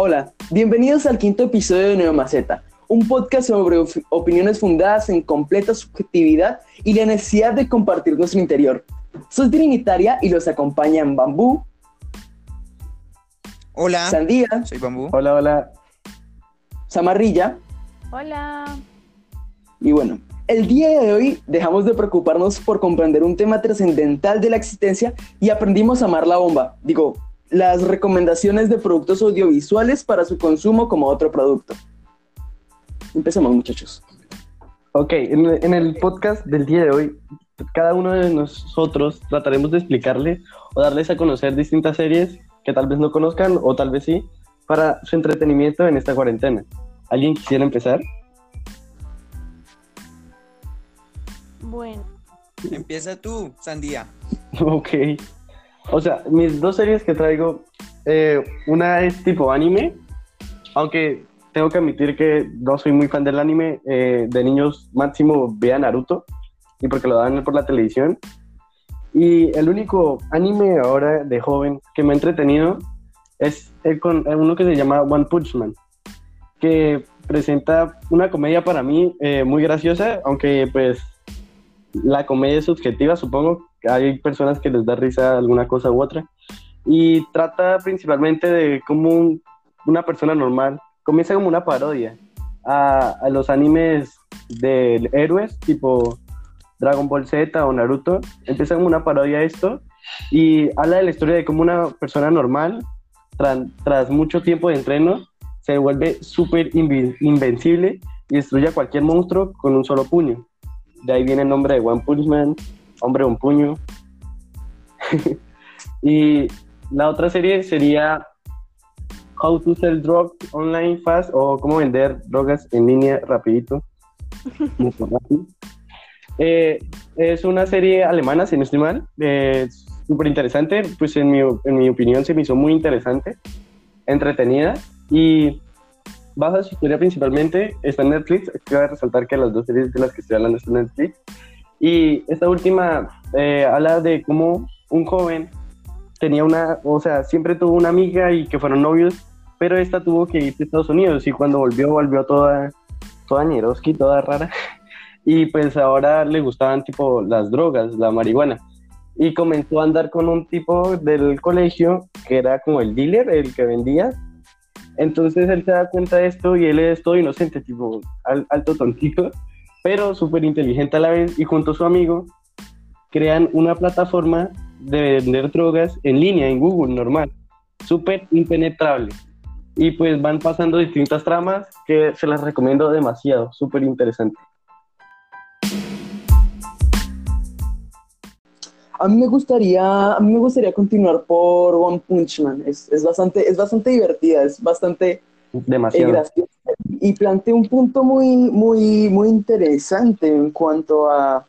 Hola, bienvenidos al quinto episodio de Neomaceta, un podcast sobre opiniones fundadas en completa subjetividad y la necesidad de compartir nuestro interior. Soy Trinitaria y los acompañan Bambú. Hola. Sandía. Soy Bambú. Hola, hola. Zamarrilla. Hola. Y bueno, el día de hoy dejamos de preocuparnos por comprender un tema trascendental de la existencia y aprendimos a amar la bomba. Digo, las recomendaciones de productos audiovisuales para su consumo como otro producto. Empecemos, muchachos. Ok, en, el podcast del día de hoy, cada uno de nosotros trataremos de explicarle o darles a conocer distintas series que tal vez no conozcan o tal vez sí, para su entretenimiento en esta cuarentena. ¿Alguien quisiera empezar? Bueno. Empieza tú, Sandía. Ok. O sea, mis dos series que traigo, eh, una es tipo anime, aunque tengo que admitir que no soy muy fan del anime. Eh, de niños máximo vea Naruto, y porque lo dan por la televisión. Y el único anime ahora de joven que me ha entretenido es el con, uno que se llama One Punch Man, que presenta una comedia para mí eh, muy graciosa, aunque pues la comedia es subjetiva, supongo. Hay personas que les da risa alguna cosa u otra. Y trata principalmente de cómo una persona normal comienza como una parodia a, los animes de héroes, tipo Dragon Ball Z o Naruto. Empieza como una parodia a esto y habla de la historia de cómo una persona normal, tras mucho tiempo de entreno, se vuelve súper invencible y destruye a cualquier monstruo con un solo puño. De ahí viene el nombre de One Punch Man, hombre un puño. y la otra serie sería How to Sell Drugs Online Fast o cómo vender drogas en línea rapidito. Eh, es una serie alemana, si no estoy mal. Es súper interesante. Pues en mi, en mi opinión se me hizo muy interesante, entretenida y baja su historia principalmente, está en Netflix, quiero resaltar que las dos series de las que estoy hablando están en Netflix, y esta última eh, habla de cómo un joven tenía una, o sea, siempre tuvo una amiga y que fueron novios, pero esta tuvo que irse a Estados Unidos y cuando volvió, volvió toda, toda ñeroski, toda rara, y pues ahora le gustaban tipo las drogas, la marihuana. Y comenzó a andar con un tipo del colegio que era como el dealer, el que vendía, entonces él se da cuenta de esto y él es todo inocente, tipo alto tontito, pero súper inteligente a la vez y junto a su amigo crean una plataforma de vender drogas en línea, en Google, normal, súper impenetrable. Y pues van pasando distintas tramas que se las recomiendo demasiado, súper interesante. A mí me gustaría, a mí me gustaría continuar por One Punch Man. Es, es bastante, es bastante divertida, es bastante demasiado y plantea un punto muy, muy, muy interesante en cuanto a,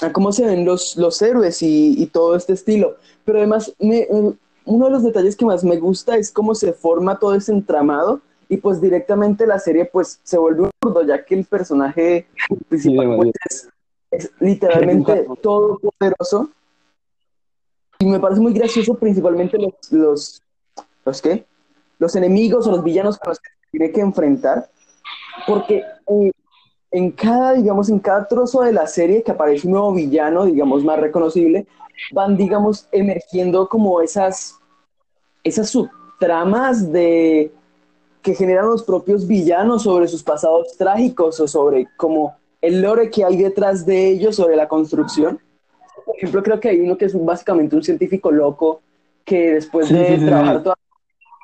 a cómo se ven los, los héroes y, y todo este estilo. Pero además, uno de los detalles que más me gusta es cómo se forma todo ese entramado y pues directamente la serie pues se vuelve un burdo ya que el personaje principal pues, es es literalmente todo poderoso. Y me parece muy gracioso principalmente los, los, los, ¿qué? Los enemigos o los villanos con los que tiene que enfrentar. Porque eh, en cada, digamos, en cada trozo de la serie que aparece un nuevo villano, digamos, más reconocible, van, digamos, emergiendo como esas, esas subtramas de que generan los propios villanos sobre sus pasados trágicos o sobre cómo el lore que hay detrás de ellos sobre la construcción. Por ejemplo, creo que hay uno que es básicamente un científico loco que después de trabajar toda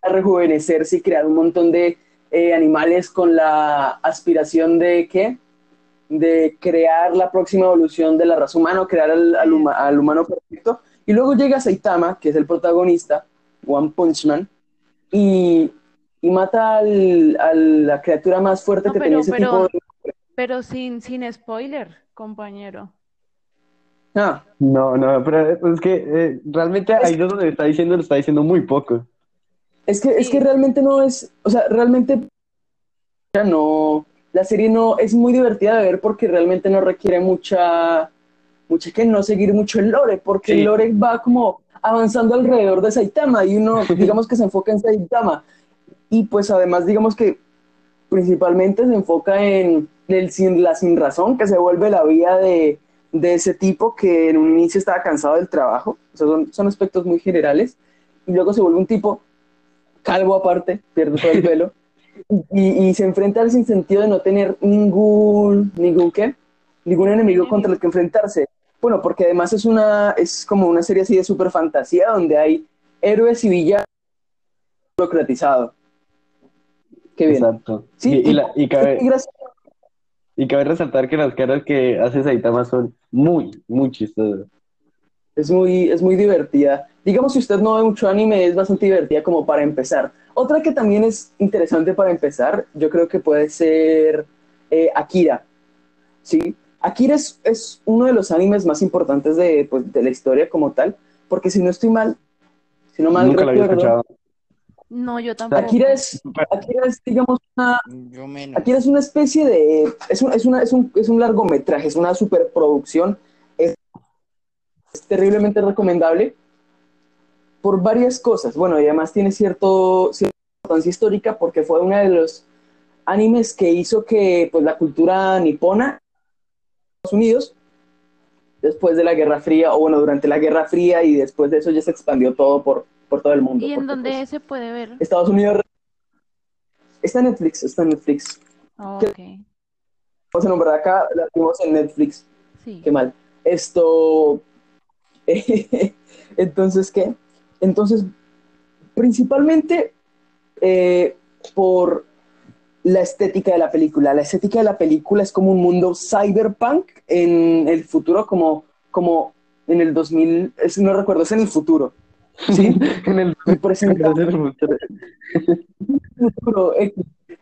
a rejuvenecerse y crear un montón de eh, animales con la aspiración de qué? De crear la próxima evolución de la raza humana, crear al, humano perfecto. Y luego llega Saitama, que es el protagonista, One Punch Man, y, mata a la criatura más fuerte que tenía ese tipo de pero sin, sin spoiler, compañero. Ah. No, no, pero es que eh, realmente ahí es donde está diciendo, lo está diciendo muy poco. Es que, es que realmente no es, o sea, realmente no, la serie no es muy divertida de ver porque realmente no requiere mucha, mucha que no seguir mucho el lore, porque el lore va como avanzando alrededor de Saitama y uno, digamos que se enfoca en Saitama. Y pues además digamos que principalmente se enfoca en el sin, la sin razón, que se vuelve la vida de, de ese tipo que en un inicio estaba cansado del trabajo, o sea, son, son aspectos muy generales, y luego se vuelve un tipo calvo aparte, pierde todo el pelo, y, y se enfrenta al sinsentido de no tener ningún, ningún qué, ningún enemigo contra el que enfrentarse. Bueno, porque además es una, es como una serie así de super fantasía donde hay héroes y villanos burocratizado. Qué bien. Exacto. Sí, y, y la- y cabe, y cabe resaltar que las caras que hace Saitama son muy, muy chistosas. Es muy, es muy divertida. Digamos, si usted no ve mucho anime, es bastante divertida como para empezar. Otra que también es interesante para empezar, yo creo que puede ser eh, Akira. ¿sí? Akira es, es uno de los animes más importantes de, pues, de la historia como tal, porque si no estoy mal, si no mal Nunca lo había recuerdo, escuchado. No, yo tampoco. Akira es, Akira es, digamos, una, Yo menos. Akira es una especie de. Es un, es una, es un, es un largometraje, es una superproducción. Es, es terriblemente recomendable por varias cosas. Bueno, y además tiene cierto, cierta importancia histórica porque fue uno de los animes que hizo que pues, la cultura nipona Estados Unidos después de la Guerra Fría, o bueno, durante la Guerra Fría y después de eso ya se expandió todo por, por todo el mundo. ¿Y en dónde pues, se puede ver? Estados Unidos está en Netflix, está en Netflix. Ok, Vamos a nombrar acá, la vimos en Netflix. sí. Qué mal. Esto. Entonces, ¿qué? Entonces, principalmente eh, por la estética de la película. La estética de la película es como un mundo cyberpunk en el futuro, como, como en el 2000, es- no recuerdo, es en el futuro. ¿Sí? En el presenta- futuro, eh,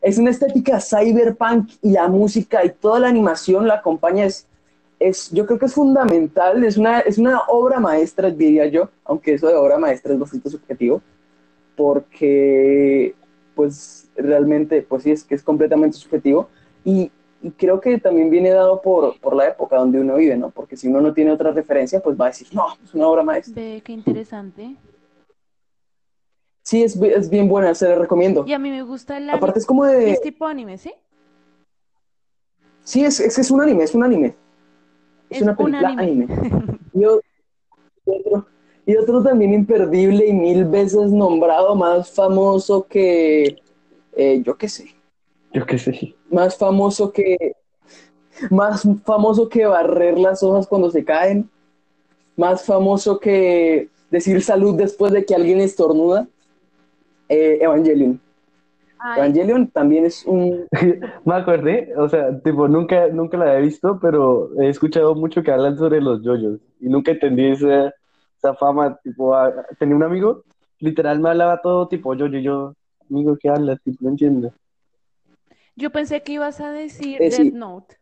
Es una estética cyberpunk y la música y toda la animación la acompaña. Es, es, yo creo que es fundamental, es una, es una obra maestra, diría yo, aunque eso de obra maestra es bastante subjetivo, porque pues realmente, pues sí, es que es completamente subjetivo y, y creo que también viene dado por, por la época donde uno vive, ¿no? Porque si uno no tiene otra referencia, pues va a decir, no, es una obra maestra. Ve, qué interesante. Sí, es, es bien buena, se la recomiendo. Y a mí me gusta el Aparte es como de... Es tipo anime, ¿sí? Sí, es, es, es un anime, es un anime. Es, Es una un película anime. anime. Y otro, y otro también imperdible y mil veces nombrado, más famoso que, eh, yo qué sé, Yo qué sé. más famoso que, más famoso que barrer las hojas cuando se caen, más famoso que decir salud después de que alguien estornuda. Eh, Evangelion. Ay, Evangelion también es un, Me acordé, o sea, tipo, nunca, nunca la he visto, pero he escuchado mucho que hablan sobre los yoyos y nunca entendí esa, esa fama, tipo, a- tenía un amigo, literal me hablaba todo tipo yoyo, y yo, amigo, ¿qué hablas? Tipo, no entiendo. yo pensé que ibas a decir Eh, sí. Death Note.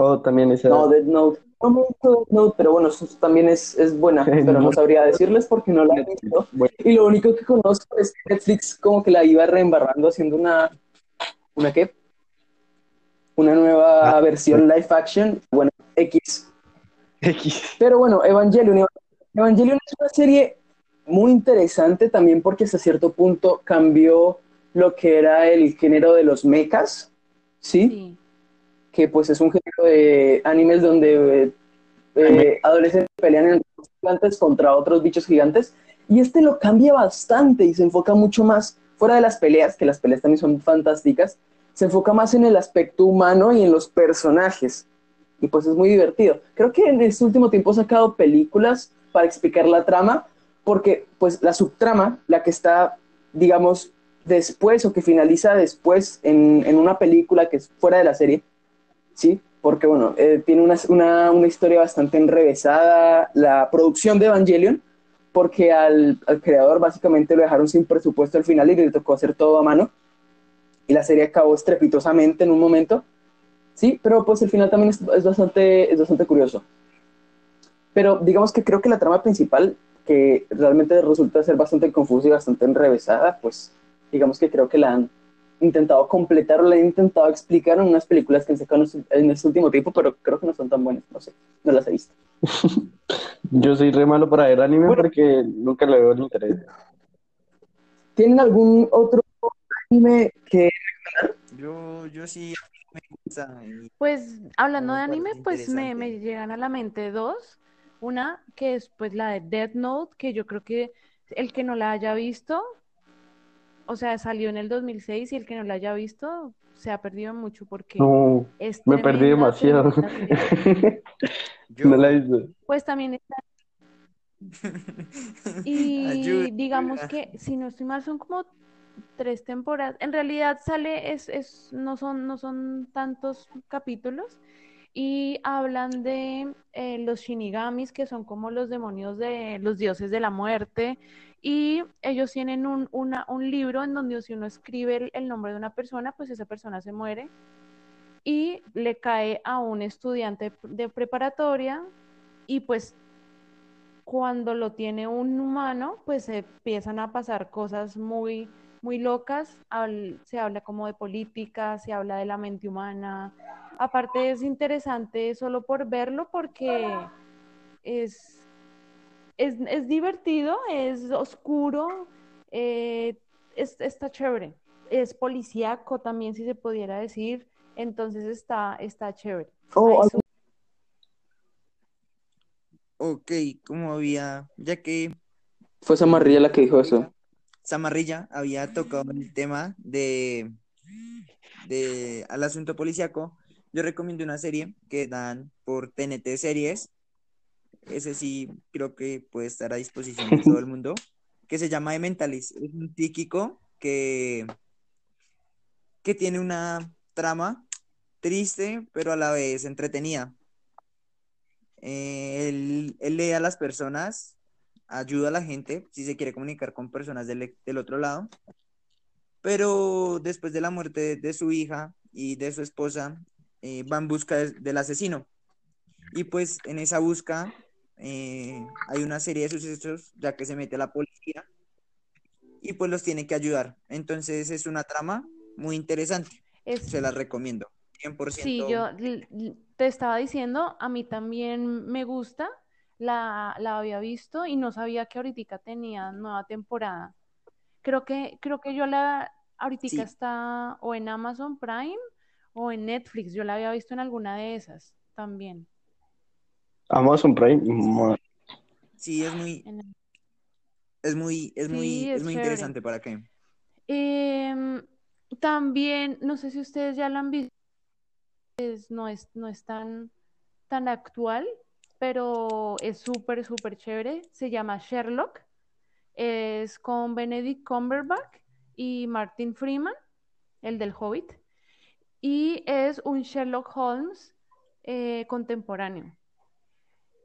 Oh, también esa, No, Death Note. No me Death Note, pero bueno, eso también es, es buena, pero no No. sabría decirles porque no la he visto. Bueno. Y lo único que conozco es que Netflix como que la iba reembarrando haciendo una... ¿Una qué? Una nueva Ah, versión live action, bueno, X. X. Pero bueno, Evangelion. Evangelion es una serie muy interesante también porque hasta cierto punto cambió lo que era el género de los mechas, ¿sí? Sí. Que pues es un género de animes donde eh, eh, adolescentes pelean en gigantes contra otros bichos gigantes y este lo cambia bastante y se enfoca mucho más fuera de las peleas, que las peleas también son fantásticas, se enfoca más en el aspecto humano y en los personajes y pues es muy divertido. Creo que en este último tiempo he sacado películas para explicar la trama porque pues la subtrama, la que está digamos después o que finaliza después en, en una película que es fuera de la serie, ¿sí? Porque, bueno, eh, tiene una, una, una historia bastante enrevesada la producción de Evangelion, porque al, al creador básicamente lo dejaron sin presupuesto al final y le tocó hacer todo a mano. Y la serie acabó estrepitosamente en un momento, ¿sí? Pero pues el final también es, bastante, es bastante curioso. Pero digamos que creo que la trama principal, que realmente resulta ser bastante confusa y bastante enrevesada, pues digamos que creo que la han intentado completar o la han intentado explicar en unas películas que han sacado en este último tiempo, pero creo que no son tan buenas, no sé, no las he visto. Yo soy re malo para ver anime Bueno. porque nunca le veo el interés. ¿Tienen algún otro anime que Yo, yo sí me gusta. Pues hablando de anime, pues me, me llegan a la mente dos. Una que es pues la de Death Note, que yo creo que el que no la haya visto, o sea, salió en el 2006 y el que no la haya visto se ha perdido mucho porque No, es me perdí demasiado. Yo, No la he visto. Pues también está Y Ayuda, digamos que, si no estoy mal, son como tres temporadas. En realidad sale, es, es, no son, no son tantos capítulos. Y hablan de eh, los shinigamis, que son como los demonios de los dioses de la muerte. Y ellos tienen un, una- un libro en donde si uno escribe el, el nombre de una persona, pues esa persona se muere. Y le cae a un estudiante de preparatoria. Y pues cuando lo tiene un humano, pues empiezan a pasar cosas muy, muy locas. Habl- se habla como de política, se habla de la mente humana. Aparte es interesante solo por verlo porque es, es, es divertido, es oscuro, eh, es- está chévere. Es policíaco también, si se pudiera decir. Entonces está, está chévere. Oh, su- ok, como había, ya que fue Samarrilla la que dijo eso. Samarrilla había tocado el tema de, de al asunto policíaco, yo recomiendo una serie que dan por TNT Series. Ese sí creo que puede estar a disposición de todo el mundo, que se llama The Mentalist. Es un psíquico que, que tiene una trama triste, pero a la vez entretenida. Eh, él, él lee a las personas, ayuda a la gente si se quiere comunicar con personas del, del otro lado, pero después de la muerte de, de su hija y de su esposa, eh, va en busca de- del asesino. Y pues en esa busca eh, hay una serie de sucesos, ya que se mete la policía y pues los tiene que ayudar. Entonces es una trama muy interesante, es- se la recomiendo. 100% Sí, yo te estaba diciendo, a mí también me gusta, la, la había visto y no sabía que ahorita tenía nueva temporada. Creo que, creo que yo la, ahorita Sí. está o en Amazon Prime o en Netflix, yo la había visto en alguna de esas también. Amazon Prime. Sí, es muy, es muy, es muy, Sí, es es muy chévere. interesante para qué. Em, también, no sé si ustedes ya la han visto, es- no es, no es tan, tan actual, pero es súper, súper chévere. Se llama Sherlock. Es con Benedict Cumberbatch y Martin Freeman, el del Hobbit. Y es un Sherlock Holmes eh, contemporáneo.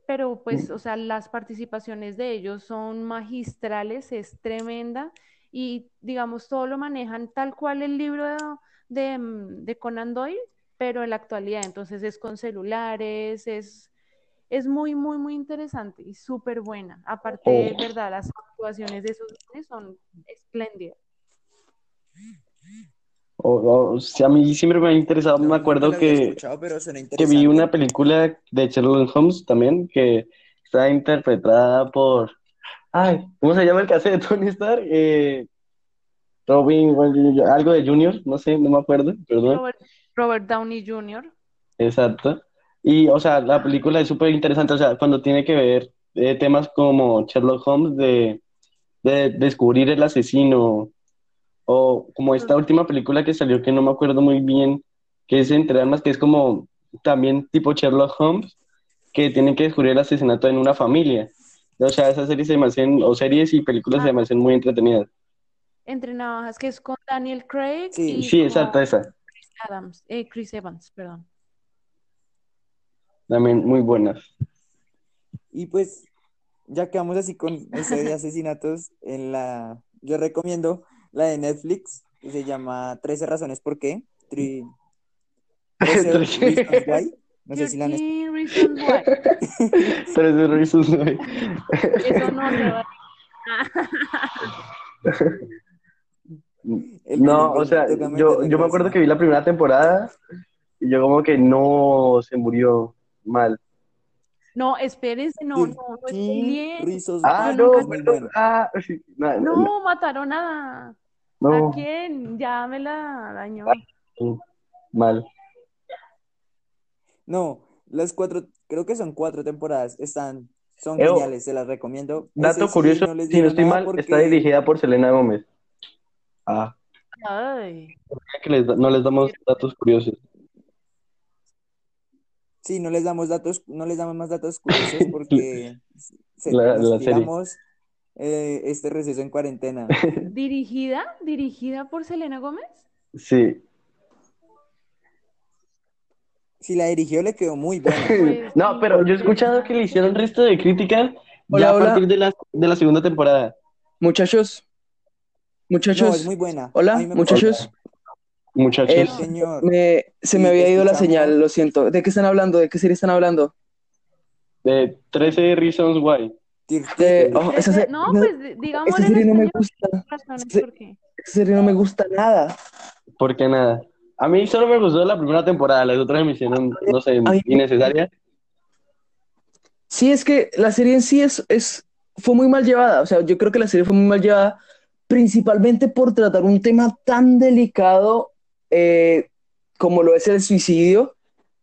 Pero pues, o sea, las participaciones de ellos son magistrales, es tremenda y digamos, todo lo manejan tal cual el libro de, de, mm, de Conan Doyle, pero en la actualidad. Entonces es con celulares, es, es muy, muy, muy interesante y súper buena. Aparte, de Oh. verdad, las actuaciones de esos son espléndidas. O- o sea, a mí siempre me ha interesado. No, Me acuerdo que, escuchado, pero suena que vi una película de Sherlock Holmes también que está interpretada por. Ay, ¿cómo se llama el que hace de Tony Stark? Eh, Robin, algo de Junior, no sé, no me acuerdo, perdón. Robert, Robert Downey Jr. Exacto. Y, o sea, la película es súper interesante, o sea, cuando tiene que ver eh, temas como Sherlock Holmes de, de descubrir el asesino, o como esta última película que salió que no me acuerdo muy bien, que es entre armas, que es como también tipo Sherlock Holmes, que tienen que descubrir el asesinato en una familia. O sea, esas series se me hacen, o series y películas se me hacen muy entretenidas. Entre Navajas, que es con Daniel Craig Sí. y Sí, exacto, esa. Chris Adams, eh, Chris Evans, perdón. También muy buenas. Y pues, ya quedamos así con ese de asesinatos en la... Yo recomiendo la de Netflix, que se llama 13 razones por qué. Tri- 13 Reasons Why. No sé si la han 13 Reasons Why. Tres Reasons Why. Eso no se va No, o sea, yo, yo me acuerdo que vi la primera temporada y yo como que no se murió mal. No, espérense, no, no, no 13 spoileen. Reasons Ah, no, es muy perdón. bueno. Ah, sí, no, no, no. No, mataron a. No, ¿A quién? Ya me la dañó. mal. No, las cuatro, creo que son cuatro temporadas, están, son geniales, se las recomiendo. Dato Ese sí, curioso, no si no estoy mal, porque- está dirigida por Selena Gómez. Ah, Ay. que les da- no les damos datos curiosos. Sí, no les damos datos, no les damos más datos curiosos porque se, La- nos la serie. Eh, este receso en cuarentena. ¿Dirigida? ¿Dirigida por Selena Gómez? Sí. Si la dirigió le quedó muy buena. Pues, No, pero yo he escuchado que le hicieron resto de críticas Hola, ya a hola. partir de la, de la segunda temporada. Muchachos, No, muchachos, es muy buena. Hola, muchachos. Muchachos. Señor, Me, se me había ido la señal, lo siento. ¿De qué están hablando? ¿De qué serie están hablando? de 13 Reasons Why. Tirte- De- oh, esa, no, pues di- digámosle esa serie no me gusta. razones Sí. por qué. Esa serie no me gusta nada. ¿Por qué nada? A mí solo me gustó la primera temporada, las otras me hicieron, no sé, A mí- innecesarias. Sí, es que la serie en sí es, es, fue muy mal llevada. O sea, yo creo que la serie fue muy mal llevada, principalmente por tratar un tema tan delicado eh, como lo es el suicidio.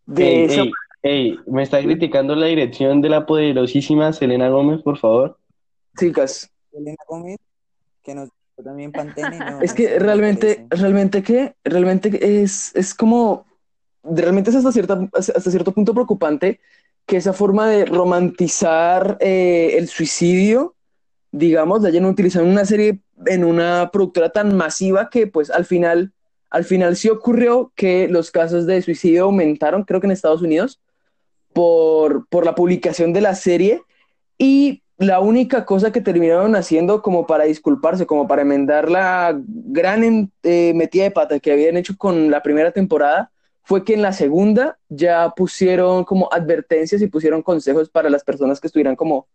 De Ey, esa- ey, ey, me está criticando la dirección de la poderosísima Selena Gómez, por favor. chicas, Elena Gómez, que nos también Pantene. no, es que realmente, realmente que, realmente es, es como, realmente es hasta, cierta, hasta cierto punto preocupante que esa forma de romantizar eh, el suicidio, digamos, la hayan utilizado en una serie, en una productora tan masiva que pues al final, al final sí ocurrió que los casos de suicidio aumentaron, creo que en Estados Unidos, por, por la publicación de la serie y la única cosa que terminaron haciendo como para disculparse, como para enmendar la gran eh, metida de pata que habían hecho con la primera temporada, fue que en la segunda ya pusieron como advertencias y pusieron consejos para las personas que estuvieran como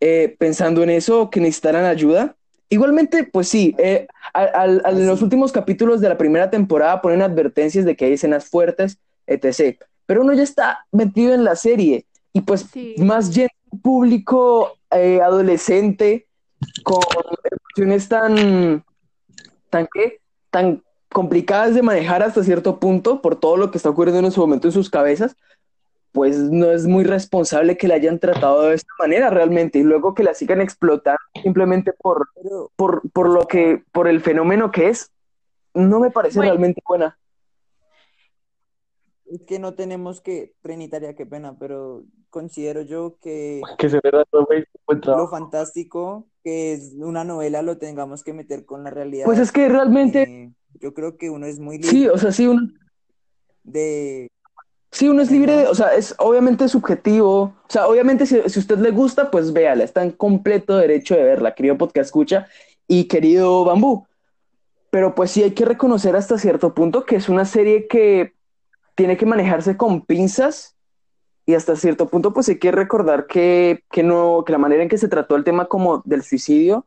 eh, pensando en eso, que necesitaran ayuda. Igualmente, pues sí, eh, al- al- en los últimos capítulos de la primera temporada ponen advertencias de que hay escenas fuertes, etc. Pero uno ya está metido en la serie y pues Sí. más bien público eh, adolescente con emociones tan, tan, ¿qué? tan complicadas de manejar hasta cierto punto por todo lo que está ocurriendo en su momento en sus cabezas, pues no es muy responsable que la hayan tratado de esta manera realmente y luego que la sigan explotando simplemente por, por, por lo que, por el fenómeno que es, no me parece Bueno. realmente buena. Es que no tenemos que, Trinitaria, qué pena, pero considero yo que Que se lo fantástico que es una novela lo tengamos que meter con la realidad. Pues es que realmente, Eh, yo creo que uno es muy libre sí, o sea, sí, uno, de... Sí, uno es libre de, o sea, es obviamente subjetivo. O sea, obviamente si, si a usted le gusta, pues véala, está en completo derecho de verla, querido podcast escucha y querido Bambú. Pero pues sí hay que reconocer hasta cierto punto que es una serie que tiene que manejarse con pinzas y hasta cierto punto pues hay que recordar que, que no, que la manera en que se trató el tema como del suicidio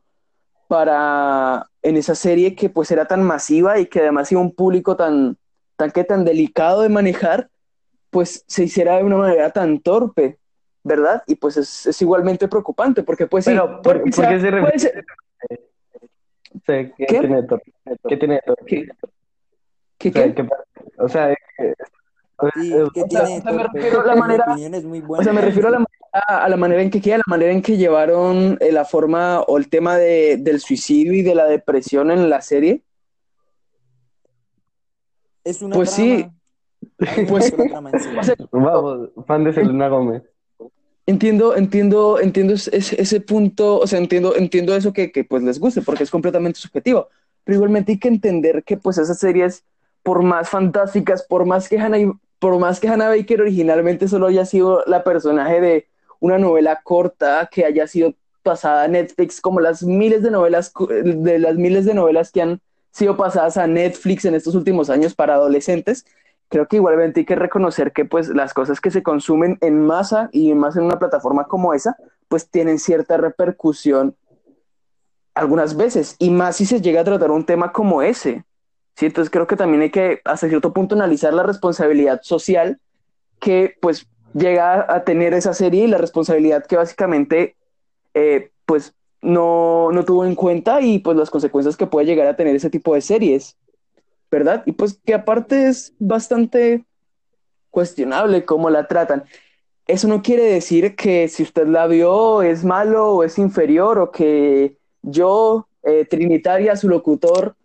para en esa serie que pues era tan masiva y que además iba un público tan, tan que tan delicado de manejar, pues se hiciera de una manera tan torpe, ¿verdad? Y pues es, es igualmente preocupante, porque pues sí, Pero, puede ¿por- sea- se puede ser- Sí, ¿qué, ¿Qué? tiene de torpe? ¿Qué tiene de torpe? ¿Qué? ¿Qué, O sea, qué? ¿qué pasa? O sea, es que- Sí, o sea, tiene o sea, me refiero a la Mi manera- opinión es muy buena. O sea, me refiero a la manera, a la manera en que queda, la manera en que llevaron eh, la forma o el tema de, del suicidio y de la depresión en la serie. Es una Pues sí. trama. Pues- en sí. Sea, Vamos, fan de Selena Gómez. Entiendo, entiendo, entiendo ese, ese punto, o sea, entiendo, entiendo eso que, que, pues les guste, porque es completamente subjetivo, pero igualmente hay que entender que pues esas series, por más fantásticas, por más que Hannah, por más que Hannah Baker originalmente solo haya sido la personaje de una novela corta que haya sido pasada a Netflix, como las miles de novelas, de las miles de novelas que han sido pasadas a Netflix en estos últimos años para adolescentes, creo que igualmente hay que reconocer que pues las cosas que se consumen en masa y más en una plataforma como esa, pues tienen cierta repercusión algunas veces y más si se llega a tratar un tema como ese. ¿Sí? Entonces creo que también hay que hasta cierto punto analizar la responsabilidad social que pues llega a tener esa serie y la responsabilidad que básicamente eh, pues no, no tuvo en cuenta y pues las consecuencias que puede llegar a tener ese tipo de series, ¿verdad? Y pues que aparte es bastante cuestionable cómo la tratan. Eso no quiere decir que si usted la vio es malo o es inferior o que yo, eh, Trinitaria, su locutor,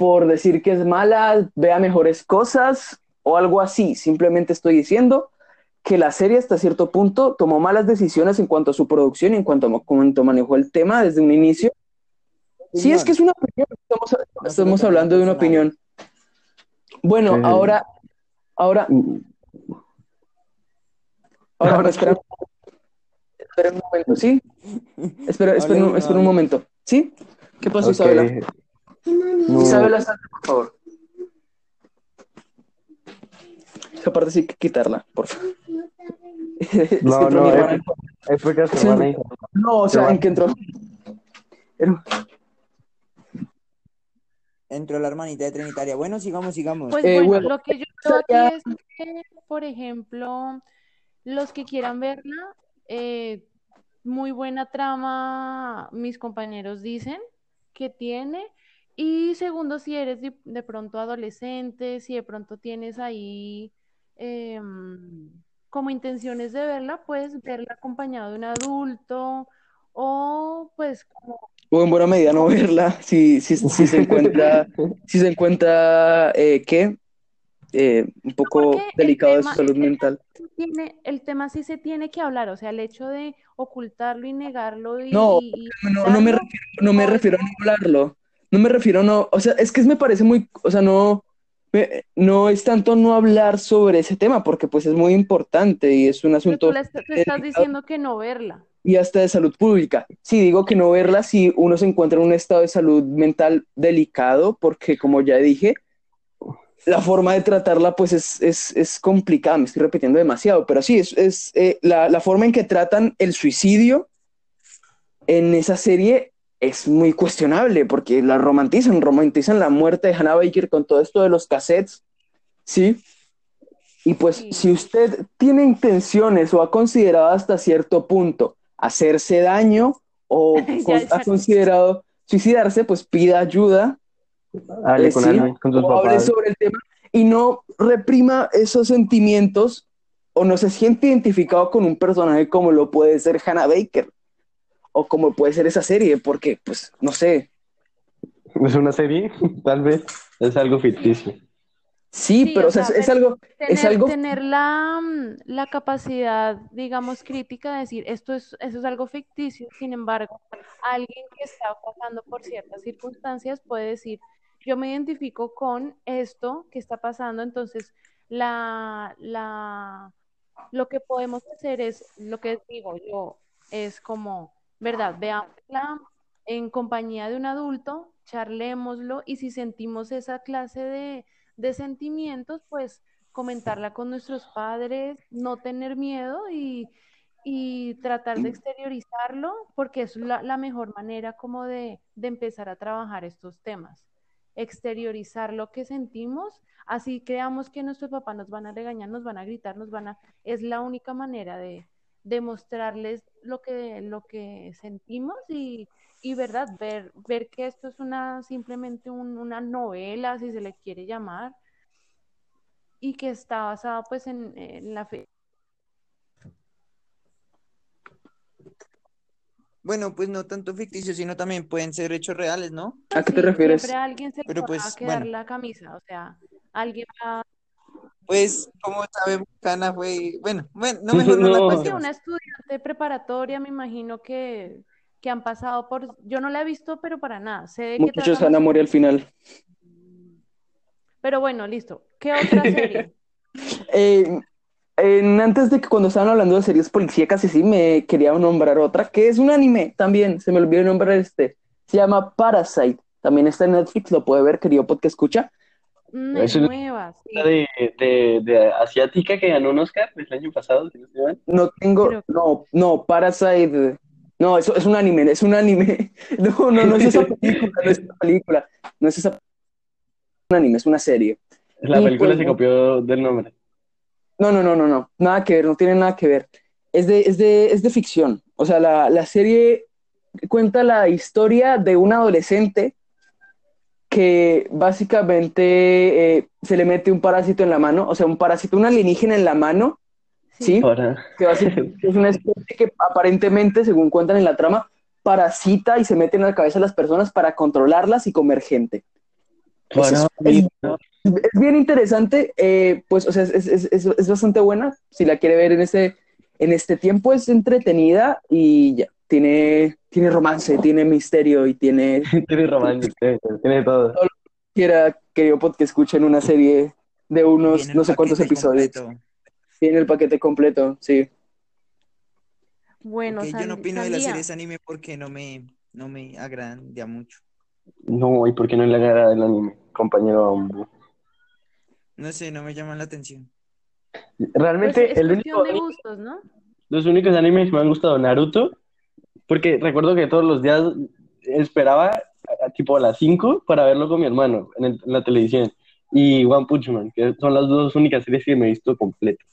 por decir que es mala, vea mejores cosas o algo así. Simplemente estoy diciendo que la serie hasta cierto punto tomó malas decisiones en cuanto a su producción y en cuanto a cuánto manejó el tema desde un inicio. Sí, es que es una opinión, estamos, estamos hablando de una opinión. Bueno, Sí. ahora, ahora, ahora, ahora, espera, espera un momento, ¿sí? Espera, espera, un- Hable, espera un momento, ¿sí? ¿Qué pasó, Ok. Isabela? No. Isabela, salte, por favor. Esa parte sí hay que quitarla, por favor. Es No, no, mi es, es porque se van a ir. No, o sea, en que entró. Era- Entró la hermanita de Trinitaria. Bueno, sigamos, sigamos. Pues Eh, bueno, bueno, lo que yo creo aquí es que, por ejemplo, los que quieran verla, eh, muy buena trama, mis compañeros dicen que tiene. Y segundo, si eres de, de pronto adolescente, si de pronto tienes ahí em, como intenciones de verla, puedes verla acompañado de un adulto o pues como O en buena medida no verla, si, si, si se encuentra, si se encuentra, eh, ¿qué? Eh, un poco delicado de su salud el tema mental. sí tiene, el tema sí se tiene que hablar, o sea, el hecho de ocultarlo y negarlo y, No, y- y No, no me refiero, no me refiero a no hablarlo. No me refiero a no, o sea, es que me parece muy, o sea, no, me- no es tanto no hablar sobre ese tema, porque pues es muy importante y es un pero asunto tú, tú estás diciendo que no verla. y hasta de salud pública. Sí, digo que no verla si uno se encuentra en un estado de salud mental delicado, porque como ya dije, la forma de tratarla pues es, es, es complicada, me estoy repitiendo demasiado, pero sí, es, es eh, la, la forma en que tratan el suicidio en esa serie es muy cuestionable, porque la romantizan, romantizan la muerte de Hannah Baker con todo esto de los cassettes, ¿sí? Y pues Sí. si usted tiene intenciones o ha considerado hasta cierto punto hacerse daño o Ya, con- ya. ha considerado suicidarse, pues pida ayuda, Hable eh, con sí, alguien, con sus o hable sobre el tema y no reprima esos sentimientos o no se siente identificado con un personaje como lo puede ser Hannah Baker o como puede ser esa serie, porque pues no sé, ¿Es una serie? Tal vez. Es algo ficticio. sí, Sí, pero o o sea, sea, es, es algo, es Tener, algo tener la, mm, la capacidad, digamos, crítica de decir, esto es, eso es algo ficticio, sin embargo, alguien que está pasando por ciertas circunstancias puede decir, yo me identifico con esto que está pasando, entonces la, la, lo que podemos hacer es, lo que digo yo, es como, ¿verdad? Veámosla en compañía de un adulto, charlémoslo y si sentimos esa clase de, de sentimientos, pues comentarla con nuestros padres, no tener miedo y, y tratar de exteriorizarlo, porque es la, la mejor manera como de, de empezar a trabajar estos temas. Exteriorizar lo que sentimos, así creamos que nuestros papás nos van a regañar, nos van a gritar, nos van a... Es la única manera de, de mostrarles lo que, lo que sentimos y, y verdad, ver, ver que esto es una simplemente un- una novela, si se le quiere llamar, y que está basada pues en, en la fe. Bueno, pues no tanto ficticio, sino también pueden ser hechos reales, ¿no? ¿A qué te refieres? Siempre a alguien se le Pero va pues, a quedar bueno. la camisa, o sea, alguien va... Pues, como sabemos, Cana fue, bueno, bueno, no mejor no, la No. Pues contemos. una estudiante preparatoria, me imagino que, que han pasado por... Yo no la he visto, pero para nada. Sé de más o muere al final. Pero bueno, listo. ¿Qué otra serie? Eh, en- antes de que cuando estaban hablando de series policíacas y sí, me quería nombrar otra, que es un anime también, se me olvidó nombrar este, se llama Parasite, también está en Netflix, lo puede ver, querido podcast escucha. Es nueva, sí. La de, de, de asiática que ganó un Oscar el año pasado, si no tengo, no, no, Parasite, no, eso es un anime, es un anime, no, no, no es esa película, no es esa película, no es esa es un anime, es una serie. La Y película pues, se copió del nombre. No, no, no, no, no, nada que ver, no tiene nada que ver. Es de, es de, es de ficción. O sea, la, la serie cuenta la historia de un adolescente que básicamente eh, se le mete un parásito en la mano, o sea, un parásito, un alienígena en la mano, ¿sí? Para... Que básicamente es una especie que aparentemente, según cuentan en la trama, parasita y se mete en la cabeza de las personas para controlarlas y comer gente. es, es bien interesante, eh, pues, o sea, es, es- es- es bastante buena. Si la quiere ver en este, en este tiempo, es entretenida y ya, tiene, tiene romance, tiene misterio y tiene Tiene romance, tiene todo. quiera querido que escuchen una serie de unos no sé cuántos episodios. completo. Tiene el paquete completo, sí. Bueno, Ok, yo no opino de las series anime porque no me, no me agradan ya mucho. No, ¿y por qué no le agrada el anime, compañero Bambu? No sé, no me llaman la atención. Pues Realmente, es el único de anime- gustos, ¿no? los únicos animes que me han gustado, Naruto, porque recuerdo que todos los días esperaba a- a tipo a las 5 para verlo con mi hermano en, el- en la televisión. Y One Punch Man, que son las dos únicas series que me he visto completas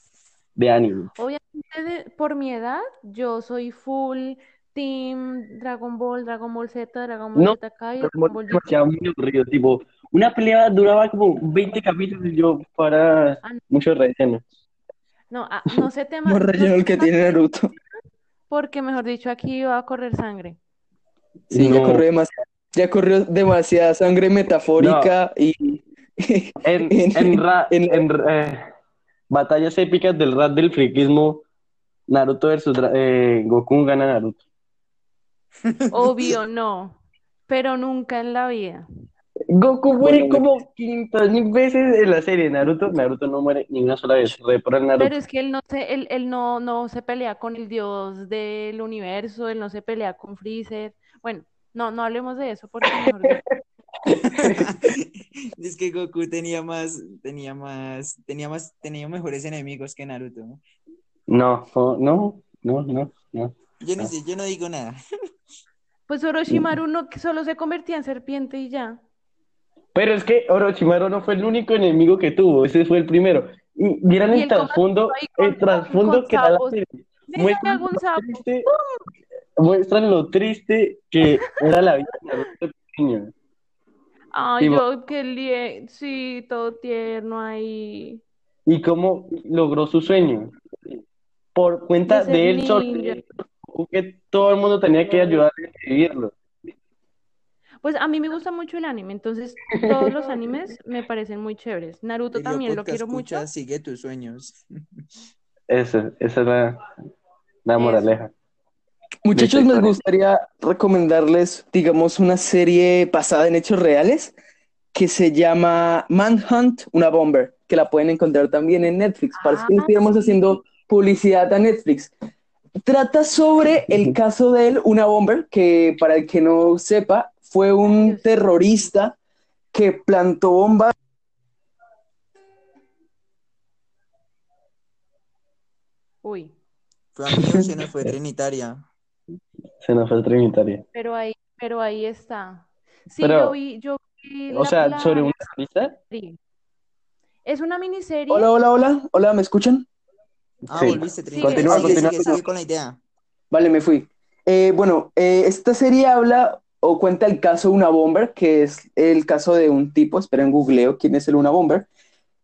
de anime. Obviamente, de- por mi edad, yo soy full Team Dragon Ball, Dragon Ball Z, Dragon Ball No, Z Kai, Dragon Ball demasiado muy aburrido, tipo, una pelea duraba como 20 capítulos y yo para Ah, mucho relleno. No, ah, no sé tema, Más no relleno el que tiene Naruto. Porque, mejor dicho, aquí va a correr sangre. Sí, ya corrió demasiada, ya corrió demasiada sangre metafórica y En, En- en, ra- en- en, eh, batallas épicas del rap del friquismo, Naruto versus eh, Goku gana Naruto. Obvio, no, pero nunca en la vida. Goku muere Bueno, como 500 mil veces en la serie. Naruto, Naruto no muere ni una sola vez. Repara el Naruto. Pero es que él no se, él, él no, no se pelea con el dios del universo, él no se pelea con Freezer. Bueno, no, no hablemos de eso porque mejor Es que Goku tenía más, tenía más, tenía más, tenía mejores enemigos que Naruto. ¿no? No, no, no, no, no, no. Yo no sé, yo no digo nada. Pues Orochimaru no, que solo se convertía en serpiente y ya. Pero es que Orochimaru no fue el único enemigo que tuvo, ese fue el primero. Y vieran Y el como trasfondo, el trasfondo que da la serie. Muestran lo triste, muestran lo triste que era la vida de Naruto pequeño. Ay, yo, qué lie... Sí, todo tierno ahí. y cómo logró su sueño. Por cuenta De él solo, que todo el mundo tenía que ayudarle a vivirlo. Pues a mí me gusta mucho el anime, entonces todos los animes me parecen muy chéveres. Naruto también lo quiero mucho. escucha, Sigue tus sueños. Esa, esa es la, la Eso. moraleja. Muchachos, me gustaría recomendarles, digamos, una serie basada en hechos reales que se llama Manhunt, una bomber, que la pueden encontrar también en Netflix. Parece que Ah, estuviéramos sí. haciendo publicidad a Netflix. Trata sobre el caso de él, una bomber, que para el que no sepa, fue un terrorista que plantó bombas. Uy, Fue amigo, se nos fue Trinitaria. Se nos fue el Trinitario. pero ahí, pero ahí está. Sí, Pero, yo vi, yo vi O la- sea, la sobre un terrorista. serie. Es una miniserie. Hola, hola, hola, hola, ¿me escuchan? Ah, Sí. volviste, Trinitaria. Continúa, sigue, continúa. sigue, sigue con la idea. Vale, me fui. Eh, bueno, eh, esta serie habla o cuenta el caso de una bomber, que es el caso de un tipo, esperen googleo quién es el una bomber,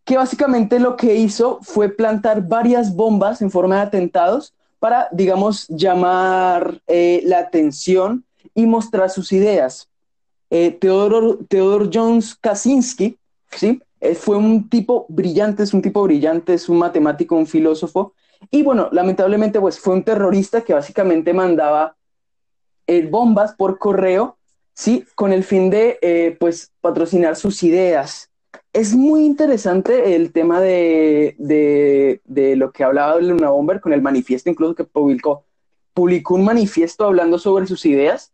que básicamente lo que hizo fue plantar varias bombas en forma de atentados para, digamos, llamar eh, la atención y mostrar sus ideas. Eh, Theodore, Jones Kaczynski, ¿sí? Eh, fue un tipo brillante, es un tipo brillante, es un matemático, un filósofo, y bueno, lamentablemente pues fue un terrorista que básicamente mandaba eh, bombas por correo, ¿sí? Con el fin de eh, pues patrocinar sus ideas. Es muy interesante el tema de, de, de lo que hablaba Luna Bomber con el manifiesto, incluso que publicó, publicó un manifiesto hablando sobre sus ideas,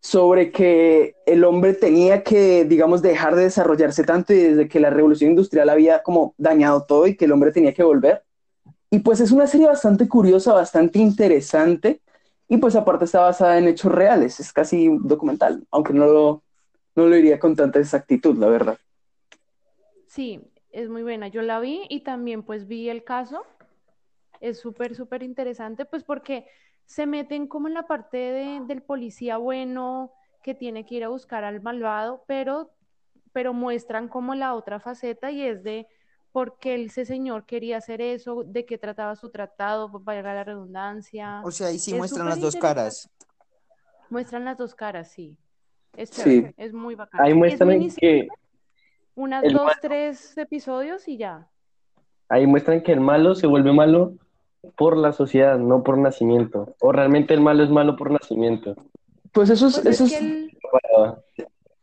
sobre que el hombre tenía que, digamos, dejar de desarrollarse tanto y desde que la revolución industrial había como dañado todo y que el hombre tenía que volver. Y pues es una serie bastante curiosa, bastante interesante. Y pues aparte está basada en hechos reales, es casi documental, aunque no lo, no lo diría con tanta exactitud, la verdad. Sí, es muy buena. Yo la vi y también pues vi el caso. Es súper, súper interesante, pues porque se meten como en la parte de- del policía bueno que tiene que ir a buscar al malvado, pero, pero muestran como la otra faceta y es de por qué ese señor quería hacer eso, de qué trataba su tratado, valga la redundancia. O sea, ahí sí Es muestran las dos caras. Muestran las dos caras, sí. Es Sí. chévere, es muy bacán. Ahí Es muestran que, unas dos, malo- tres episodios y ya. ahí muestran que el malo se vuelve malo por la sociedad, no por nacimiento. O realmente el malo es malo por nacimiento. Pues eso es, Pues eso es es, que el-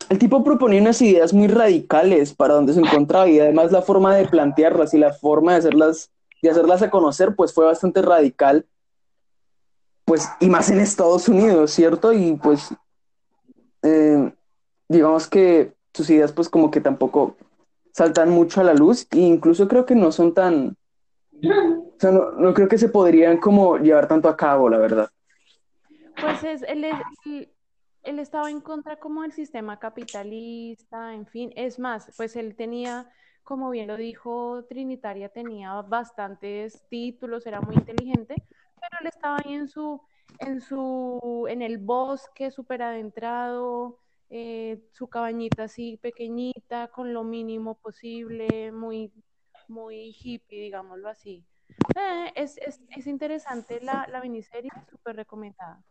el tipo proponía unas ideas muy radicales para donde se encontraba y además la forma de plantearlas y la forma de hacerlas, de hacerlas a conocer, pues fue bastante radical, pues, y más en Estados Unidos, ¿cierto? Y pues, eh, digamos que sus ideas pues como que tampoco saltan mucho a la luz e incluso creo que no son tan, o sea, no, no creo que se podrían como llevar tanto a cabo, la verdad. Pues es, él, él- estaba en contra como del sistema capitalista, en fin, es más, pues él tenía, como bien lo dijo Trinitaria, tenía bastantes títulos, era muy inteligente, pero él estaba ahí en su, en su, en el bosque súper adentrado, eh, su cabañita así pequeñita, con lo mínimo posible, muy, muy hippie, digámoslo así. Eh, es, es, es interesante la, la miniserie, súper recomendada.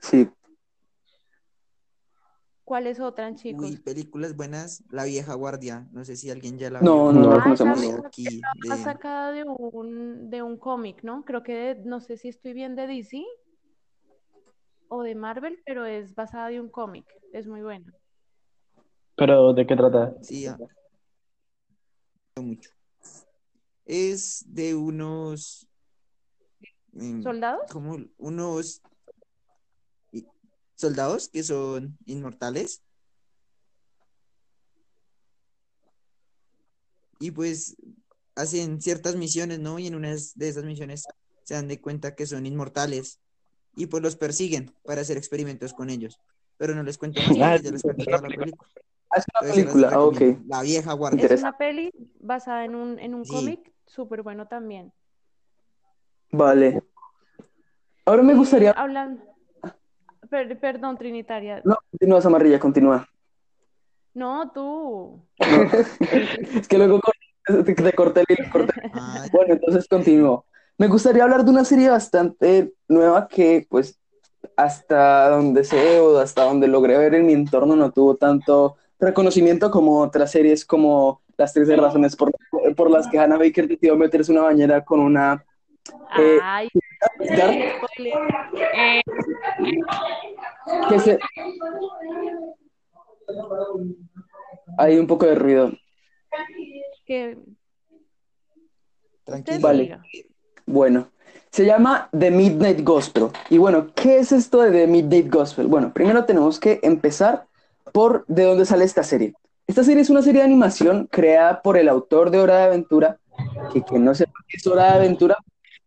Sí, ¿Cuáles otras, chicos? Uy, películas buenas. La vieja guardia. No sé si alguien ya la No, vio. no, No. la Ah, conocemos. Está de- sacada de un, de un cómic, ¿no? Creo que de- no sé si estoy bien de DC o de Marvel, pero es basada de un cómic. Es muy buena. Pero, ¿de qué trata? Sí, ah, mucho. Es de unos. mm, ¿Soldados? como unos soldados que son inmortales. Y pues hacen ciertas misiones, ¿no? Y en una de esas misiones se dan de cuenta que son inmortales. Y pues los persiguen para hacer experimentos con ellos. Pero no les cuento más Ah, porque ya les cuento toda la película. Es una película, ah, ok. La vieja guardia. Es una peli basada en un, en un Sí. cómic, súper bueno también. Vale. Ahora me gustaría... hablan... per- perdón, Trinitaria. No, continúa, Samarrilla, continúa. No, tú. Es que luego te, corté el hilo, corté el Ah, Bueno, entonces continúo. Me gustaría hablar de una serie bastante nueva que, pues, hasta donde sé o hasta donde logré ver en mi entorno no tuvo tanto reconocimiento como otras series como Las 13 razones por, por las que Hannah Baker decidió meterse una bañera con una... Eh, Ay. Eh, que se... Hay un poco de ruido. que tranquilo. Vale. Bueno, se llama The Midnight Gospel. Y bueno, ¿qué es esto de The Midnight Gospel? Bueno, primero tenemos que empezar por de dónde sale esta serie. Esta serie es una serie de animación creada por el autor de Hora de Aventura, que quien no sepa qué es Hora de Aventura,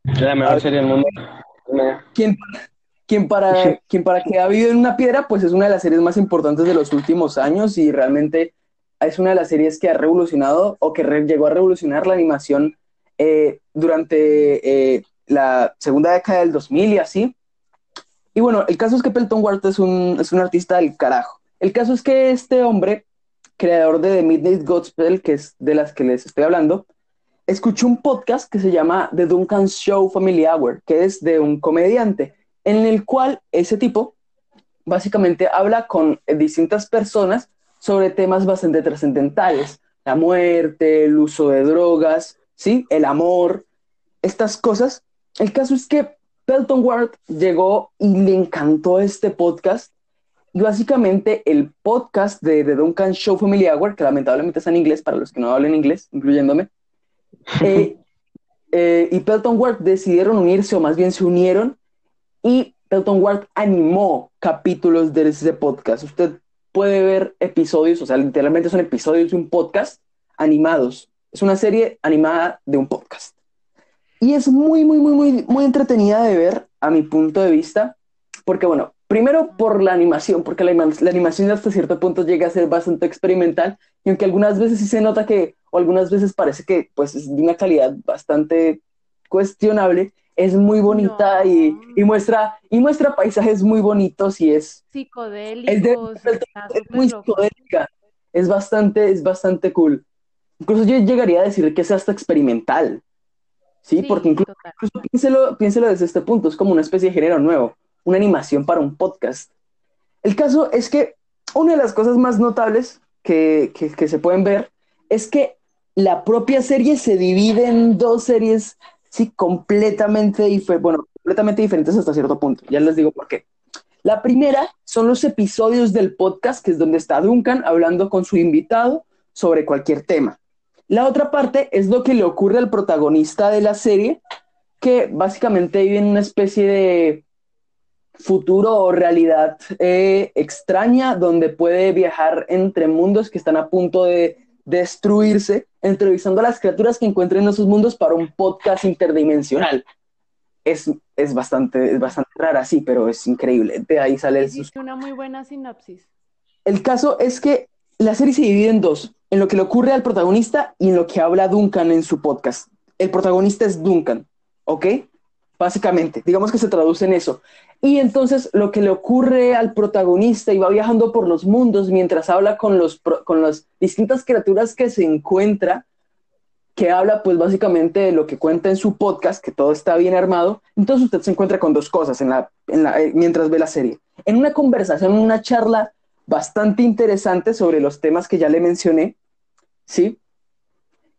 la mejor serie del mundo. quien, quien, para, quien para que ha vivido en una piedra, pues es una de las series más importantes de los últimos años y realmente es una de las series que ha revolucionado o que re- llegó a revolucionar la animación eh, durante eh, la segunda década del 2000 y así. Y bueno, el caso es que Pelton Ward es un, es un artista del carajo. El caso es que este hombre, creador de The Midnight Gospel, que es de las que les estoy hablando, escuchó un podcast que se llama The Duncan Show Family Hour, que es de un comediante, en el cual ese tipo básicamente habla con eh, distintas personas sobre temas bastante trascendentales, la muerte, el uso de drogas, ¿sí? el amor, estas cosas. El caso es que Pelton Ward llegó y le encantó este podcast. Y básicamente el podcast de The Duncan Show Family Hour, que lamentablemente está en inglés para los que no hablen inglés, incluyéndome, eh, eh, y Pelton Ward decidieron unirse, o más bien se unieron, y Pelton Ward animó capítulos de ese podcast. Usted puede ver episodios, o sea, literalmente son episodios de un podcast animados. Es una serie animada de un podcast. Y es muy, muy, muy, muy, muy entretenida de ver, a mi punto de vista, porque, bueno, primero por la animación, porque la, la animación hasta cierto punto llega a ser bastante experimental, y aunque algunas veces sí se nota que, o algunas veces parece que, pues, es de una calidad bastante cuestionable, es muy bonita y, No. y muestra, y muestra paisajes muy bonitos y es, Psicodélicos. es, de- muy psicodélica. Es bastante, es bastante cool. Incluso yo llegaría a decir que es hasta experimental. Sí, Sí, porque incluso, piénselo, piénselo desde este punto, es como una especie de género nuevo, una animación para un podcast. El caso es que una de las cosas más notables que, que- que se pueden ver es que la propia serie se divide en dos series, sí, completamente, dife- bueno, completamente diferentes hasta cierto punto. Ya les digo por qué. La primera son los episodios del podcast, que es donde está Duncan hablando con su invitado sobre cualquier tema. La otra parte es lo que le ocurre al protagonista de la serie, que básicamente vive en una especie de futuro o realidad eh, extraña donde puede viajar entre mundos que están a punto de destruirse, entrevistando a las criaturas que encuentren en esos mundos para un podcast interdimensional. Es, es, bastante, es bastante rara, sí, pero es increíble. De ahí sale el una muy buena sinopsis. el caso es que la serie se divide en dos, en lo que le ocurre al protagonista y en lo que habla Duncan en su podcast. El protagonista es Duncan, ¿ok? Básicamente, digamos que se traduce en eso. Y entonces lo que le ocurre al protagonista y va viajando por los mundos mientras habla con, los, con las distintas criaturas que se encuentra, que habla pues básicamente de lo que cuenta en su podcast, que todo está bien armado, entonces usted se encuentra con dos cosas en la, eh, mientras ve la serie. En una conversación, una charla bastante interesante sobre los temas que ya le mencioné, ¿sí?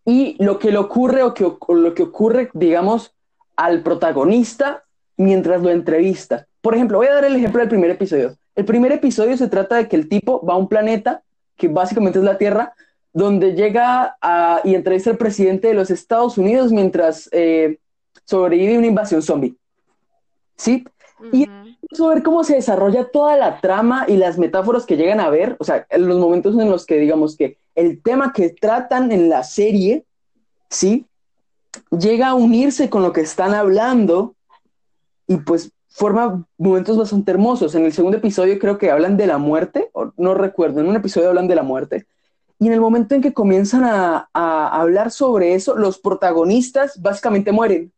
Y lo que le ocurre o, o lo que ocurre, digamos, al protagonista mientras lo entrevista. Por ejemplo, voy a dar el ejemplo del primer episodio. El primer episodio se trata de que el tipo va a un planeta, que básicamente es la Tierra, donde llega a, y entrevista al presidente de los Estados Unidos mientras eh, sobrevive una invasión zombie. ¿Sí? Y-. Vamos a ver cómo se desarrolla toda la trama y las metáforas que llegan a ver, o sea, los momentos en los que digamos que el tema que tratan en la serie, ¿sí? Llega a unirse con lo que están hablando y pues forma momentos bastante hermosos. En el segundo episodio creo que hablan de la muerte, o no recuerdo, en un episodio hablan de la muerte. Y en el momento en que comienzan a, a hablar sobre eso, los protagonistas básicamente mueren,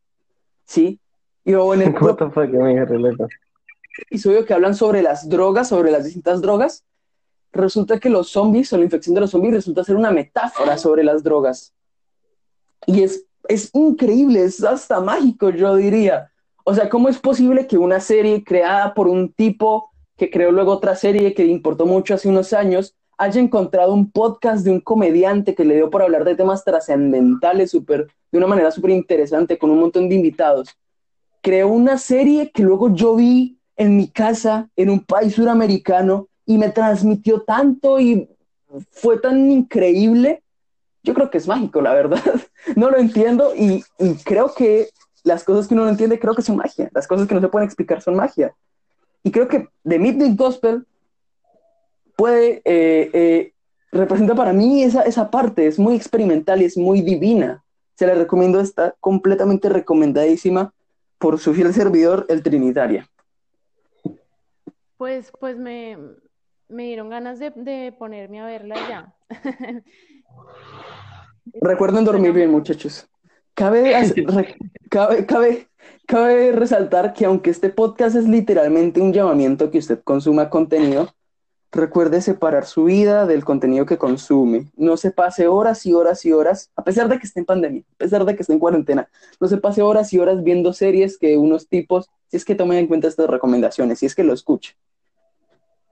¿sí? Y luego en el episodio que hablan sobre las drogas, sobre las distintas drogas, resulta que los zombies o la infección de los zombies resulta ser una metáfora sobre las drogas. Y es, es increíble, es hasta mágico, yo diría. O sea, ¿cómo es posible que una serie creada por un tipo que creó luego otra serie que importó mucho hace unos años haya encontrado un podcast de un comediante que le dio por hablar de temas trascendentales de una manera súper interesante con un montón de invitados? Creó una serie que luego yo vi en mi casa, en un país suramericano, y me transmitió tanto y fue tan increíble. Yo creo que es mágico, la verdad. No lo entiendo y, y creo que las cosas que uno no entiende creo que son magia. Las cosas que no se pueden explicar son magia. Y creo que The Midnight Gospel puede, eh, eh, representa para mí esa, esa parte, es muy experimental y es muy divina. Se la recomiendo, está completamente recomendadísima por su fiel servidor, el Trinitaria. Pues, pues me, me dieron ganas de, de ponerme a verla ya. Recuerden dormir bien, muchachos. Cabe, cabe, cabe, cabe resaltar que aunque este podcast es literalmente un llamamiento que usted consuma contenido, recuerde separar su vida del contenido que consume. No se pase horas y horas y horas, a pesar de que esté en pandemia, a pesar de que esté en cuarentena, no se pase horas y horas viendo series que unos tipos, si es que tomen en cuenta estas recomendaciones, si es que lo escucha,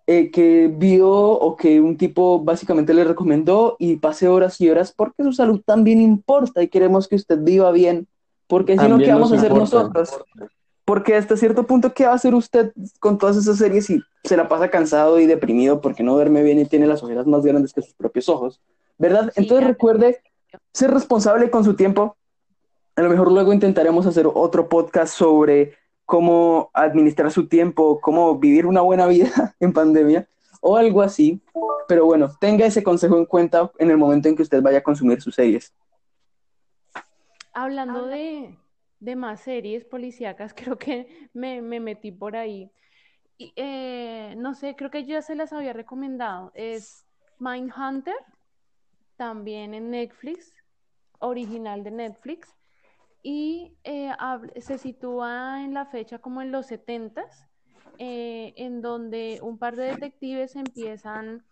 eh, que vio o que un tipo básicamente le recomendó y pase horas y horas porque su salud también importa y queremos que usted viva bien, porque si no, ¿qué vamos a hacer importa. nosotros? Porque hasta cierto punto, ¿qué va a hacer usted con todas esas series si se la pasa cansado y deprimido porque no duerme bien y tiene las ojeras más grandes que sus propios ojos? ¿Verdad? Sí, Entonces recuerde ser responsable con su tiempo. A lo mejor luego intentaremos hacer otro podcast sobre cómo administrar su tiempo, cómo vivir una buena vida en pandemia o algo así. Pero bueno, tenga ese consejo en cuenta en el momento en que usted vaya a consumir sus series. Hablando de, de más series policíacas, creo que me, me metí por ahí. Y, eh, no sé, creo que ya se las había recomendado. Es Mindhunter, también en Netflix, original de Netflix. Y eh, se sitúa en la fecha como en los 70s, eh, en donde un par de detectives empiezan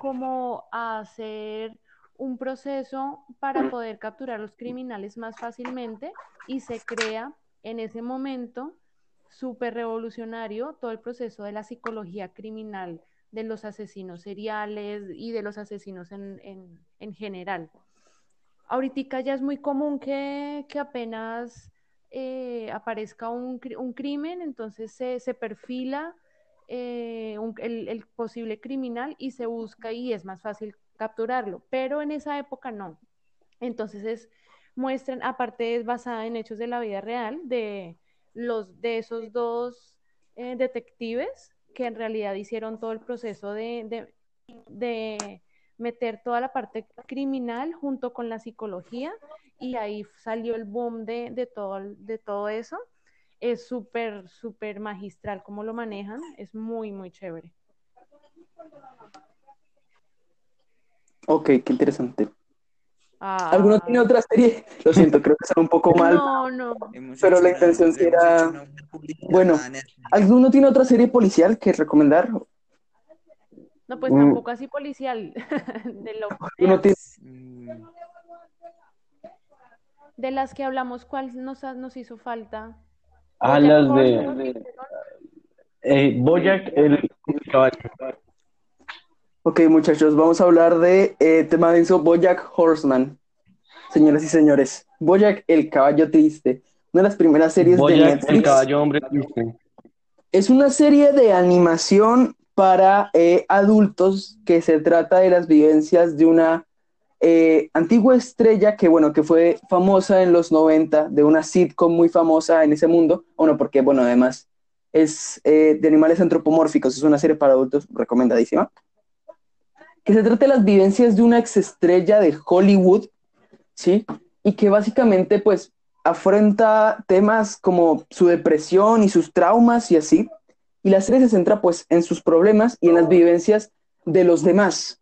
como a hacer un proceso para poder capturar a los criminales más fácilmente y se crea en ese momento súper revolucionario todo el proceso de la psicología criminal de los asesinos seriales y de los asesinos en, en- en general. Ahorita ya es muy común que, que apenas eh, aparezca un, un crimen, entonces se, se perfila eh, el, posible criminal y se busca y es más fácil capturarlo, pero en esa época no. Entonces es, muestran, aparte es basada en hechos de la vida real de, los, de esos dos eh, detectives que en realidad hicieron todo el proceso de meter toda la parte criminal junto con la psicología y ahí salió el boom de, de, todo, el- de todo eso. Es súper, súper magistral cómo lo manejan, es muy, muy chévere. Ok, qué interesante. Ah, ¿Alguno tiene otra serie? Lo siento, creo que está un poco mal. No, no. Pero la intención sí era- Bueno. ¿Alguno tiene otra serie policial que recomendar? No, pues Mm. tampoco así policial. De, lo, ¿Alguno tiene- Mm, de las que hablamos, ¿cuál nos, ha- nos hizo falta? Ah, las de ¿viste? eh, Boyack el, caballo. Ok, muchachos, vamos a hablar de eh, tema denso Bojack Horseman. Señoras y señores, Bojack el caballo triste, una de las primeras series de Boyack el Netflix. caballo hombre triste. Es una serie de animación para eh, adultos que se trata de las vivencias de una eh, antigua estrella que, bueno, que fue famosa en los 90, de una sitcom muy famosa en ese mundo. Bueno, porque, bueno, además es eh, de animales antropomórficos, es una serie para adultos recomendadísima. Que se trata de las vivencias de una exestrella de Hollywood, ¿sí? Y que básicamente, pues, afronta temas como su depresión y sus traumas y así. Y la serie se centra pues en sus problemas y en las vivencias de los demás.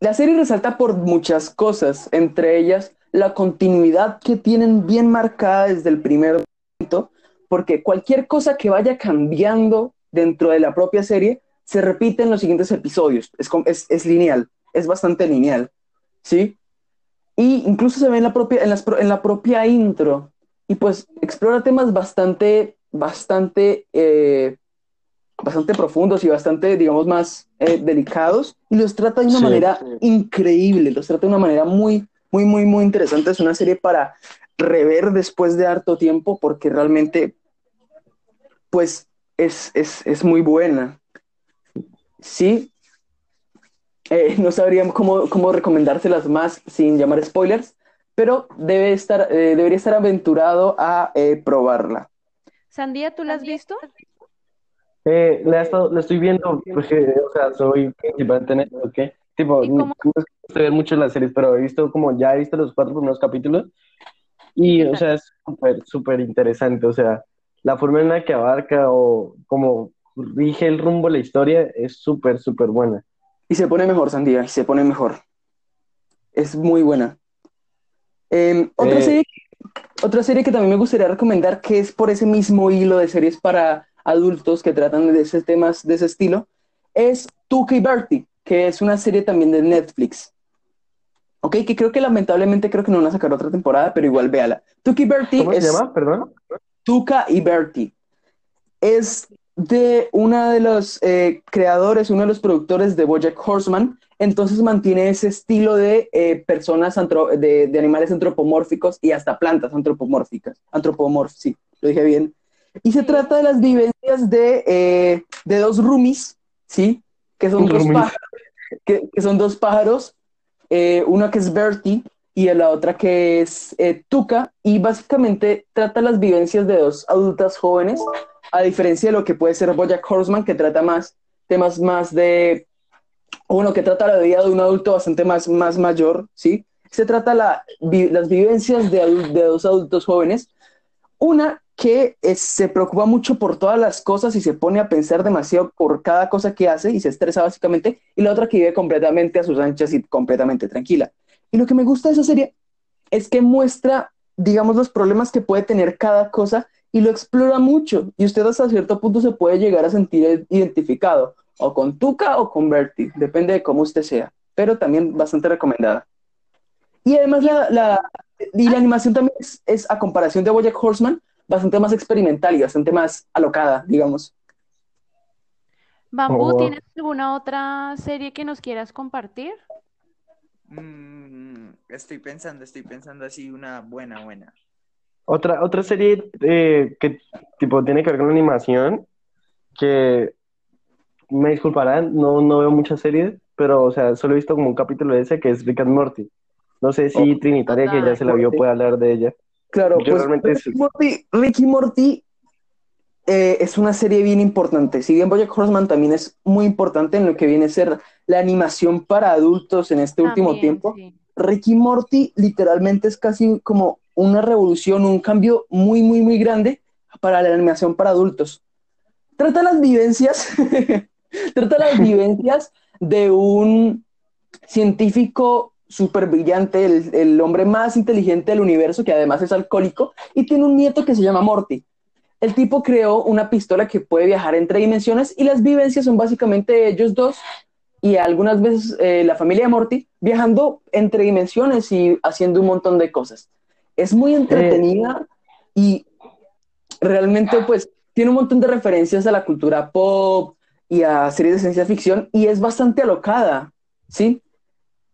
La serie resalta por muchas cosas, entre ellas la continuidad que tienen bien marcada desde el primer momento, porque cualquier cosa que vaya cambiando dentro de la propia serie se repite en los siguientes episodios. Es, es, es lineal, es bastante lineal, ¿sí? Y incluso se ve en la propia, en la propia intro. Y pues explora temas bastante, bastante, eh, bastante profundos y bastante, digamos, más eh, delicados. Y los trata de una Sí, manera sí. increíble, los trata de una manera muy, muy, muy, muy interesante. Es una serie para rever después de harto tiempo porque realmente, pues, es, es, es muy buena. Sí, eh, no sabríamos cómo, cómo recomendárselas más sin llamar spoilers, pero debe estar, eh, debería estar aventurado a eh, probarla. Sandía, ¿tú la has visto? Eh, la, he estado- la estoy viendo, porque, o sea, soy principalmente en esto, ¿ok? Tipo, ¿Y no cómo- no es que me guste ver mucho las series, pero he visto como, ya he visto los cuatro primeros capítulos, y, o sea, es súper, súper interesante, o sea, la forma en la que abarca o como rige el rumbo de la historia es súper, súper buena. Y se pone mejor, Sandía, y se pone mejor. Es muy buena. Eh, otra, Eh. serie, otra serie que también me gustaría recomendar, que es por ese mismo hilo de series para adultos que tratan de ese temas de ese estilo, es Tuca y Bertie, que es una serie también de Netflix. Ok, que creo que lamentablemente creo que no van a sacar otra temporada, pero igual véala. Tuca y Bertie ¿Cómo se es llama? Perdón. Tuca y Bertie. Es de uno de los eh, creadores, uno de los productores de Bojack Horseman. Entonces mantiene ese estilo de eh, personas, antro- de, de animales antropomórficos y hasta plantas antropomórficas. Antropomorf, sí, lo dije bien. Y se trata de las vivencias de, eh, de dos roomies, ¿sí? Que son dos pájaros, que, que son dos pájaros, eh, una que es Bertie y la otra que es eh, Tuca, y básicamente trata las vivencias de dos adultas jóvenes, a diferencia de lo que puede ser Bojack Horseman, que trata más temas más de, o bueno, que trata la vida de un adulto bastante más, más mayor, ¿sí? Se trata la, las vivencias de, de dos adultos jóvenes, una que se preocupa mucho por todas las cosas y se pone a pensar demasiado por cada cosa que hace y se estresa básicamente, y la otra que vive completamente a sus anchas y completamente tranquila. Y lo que me gusta de esa serie es que muestra digamos, los problemas que puede tener cada cosa y lo explora mucho. Y usted hasta cierto punto se puede llegar a sentir identificado, o con Tuca o con Bertie, depende de cómo usted sea, pero también bastante recomendada. Y además la, la, y la animación también es, es, a comparación de Bojack Horseman, bastante más experimental y bastante más alocada, digamos. Bambú, Oh. ¿tienes alguna otra serie que nos quieras compartir? Mm, estoy pensando, estoy pensando así una buena, buena. Otra, otra serie eh, que tipo tiene que ver con la animación, que me disculparán, no, no veo muchas series, pero o sea, solo he visto como un capítulo de ese que es Rick and Morty. No sé si Oh, Trinitaria, que ya se la vio, puede hablar de ella. Claro, Yo pues realmente Ricky Morty, Ricky Morty eh, es una serie bien importante. Si bien Bojack Horseman también es muy importante en lo que viene a ser la animación para adultos en este último También, tiempo, sí. Ricky Morty literalmente es casi como una revolución, un cambio muy, muy, muy grande para la animación para adultos. Trata las vivencias, trata las vivencias de un científico súper brillante, el, el hombre más inteligente del universo, que además es alcohólico, y tiene un nieto que se llama Morty. El tipo creó una pistola que puede viajar entre dimensiones y las vivencias son básicamente ellos dos y algunas veces eh, la familia de Morty viajando entre dimensiones y haciendo un montón de cosas. Es muy entretenida y realmente pues tiene un montón de referencias a la cultura pop y a series de ciencia ficción y es bastante alocada, ¿sí?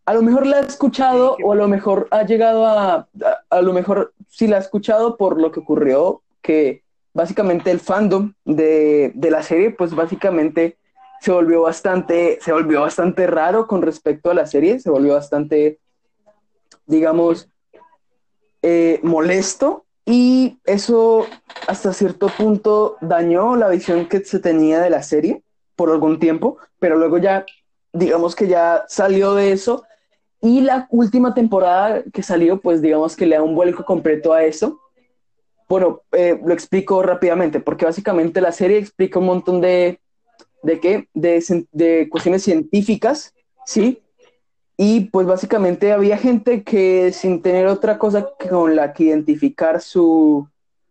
A lo mejor la ha escuchado o a lo mejor ha llegado a, a, a lo mejor sí la ha escuchado por lo que ocurrió, que básicamente el fandom de, de la serie pues básicamente se volvió bastante, se volvió bastante raro con respecto a la serie, se volvió bastante, digamos, eh, molesto y eso hasta cierto punto dañó la visión que se tenía de la serie por algún tiempo, pero luego ya, digamos que ya salió de eso y la última temporada que salió, pues digamos que le da un vuelco completo a eso. Bueno, eh, lo explico rápidamente, porque básicamente la serie explica un montón de, ¿de qué? De, de cuestiones científicas, ¿sí? Y pues básicamente había gente que sin tener otra cosa con la que identificar su,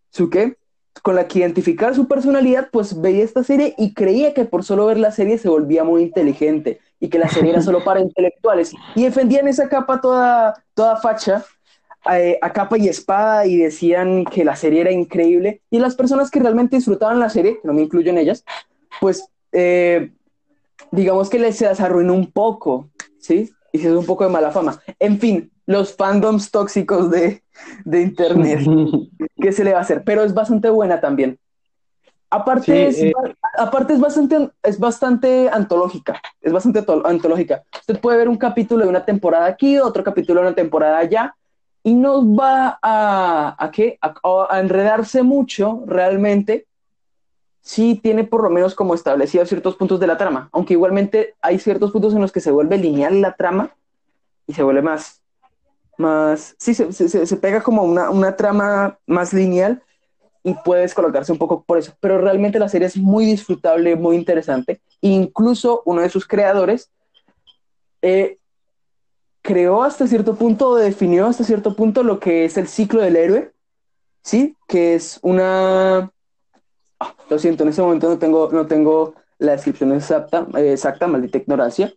¿su qué? Con la que identificar su personalidad, pues veía esta serie y creía que por solo ver la serie se volvía muy inteligente y que la serie era solo para intelectuales. Y defendían esa capa toda, toda facha eh, a capa y espada y decían que la serie era increíble. Y las personas que realmente disfrutaban la serie, no me incluyo en ellas, pues eh, digamos que les se las arruinó un poco, ¿sí? Y se hizo un poco de mala fama. En fin, los fandoms tóxicos de, de Internet, ¿qué se le va a hacer? Pero es bastante buena también. Aparte, Sí, es, eh. aparte es, bastante, es bastante antológica, es bastante to- antológica. Usted puede ver un capítulo de una temporada aquí, otro capítulo de una temporada allá, y no va a, ¿a qué? A, a enredarse mucho realmente. Sí tiene por lo menos como establecido ciertos puntos de la trama, aunque igualmente hay ciertos puntos en los que se vuelve lineal la trama y se vuelve más, más, sí, se, se- se pega como una, una trama más lineal y puedes colocarse un poco por eso, pero realmente la serie es muy disfrutable, muy interesante. Incluso uno de sus creadores eh, creó hasta cierto punto, definió hasta cierto punto lo que es el ciclo del héroe, ¿sí? Que es una... Lo siento, en este momento no tengo, no tengo la descripción exacta, eh, exacta, maldita ignorancia,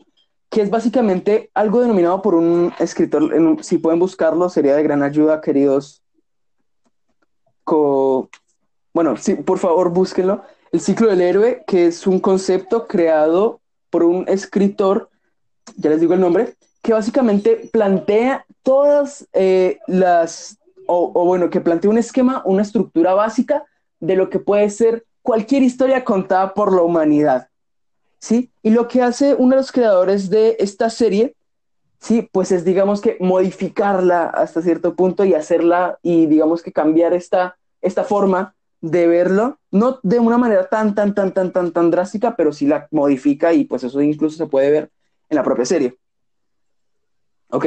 que es básicamente algo denominado por un escritor, si pueden buscarlo, sería de gran ayuda, queridos bueno, sí, por favor, búsquenlo. El ciclo del héroe, que es un concepto creado por un escritor, ya les digo el nombre, que básicamente plantea todas eh, las, o, o bueno, que plantea un esquema, una estructura básica de lo que puede ser cualquier historia contada por la humanidad. ¿Sí? Y lo que hace uno de los creadores de esta serie Sí, pues es digamos que modificarla hasta cierto punto y hacerla y digamos que cambiar esta, esta forma de verlo, no de una manera tan, tan, tan, tan, tan, tan drástica, pero sí la modifica y pues eso incluso se puede ver en la propia serie. ¿Ok?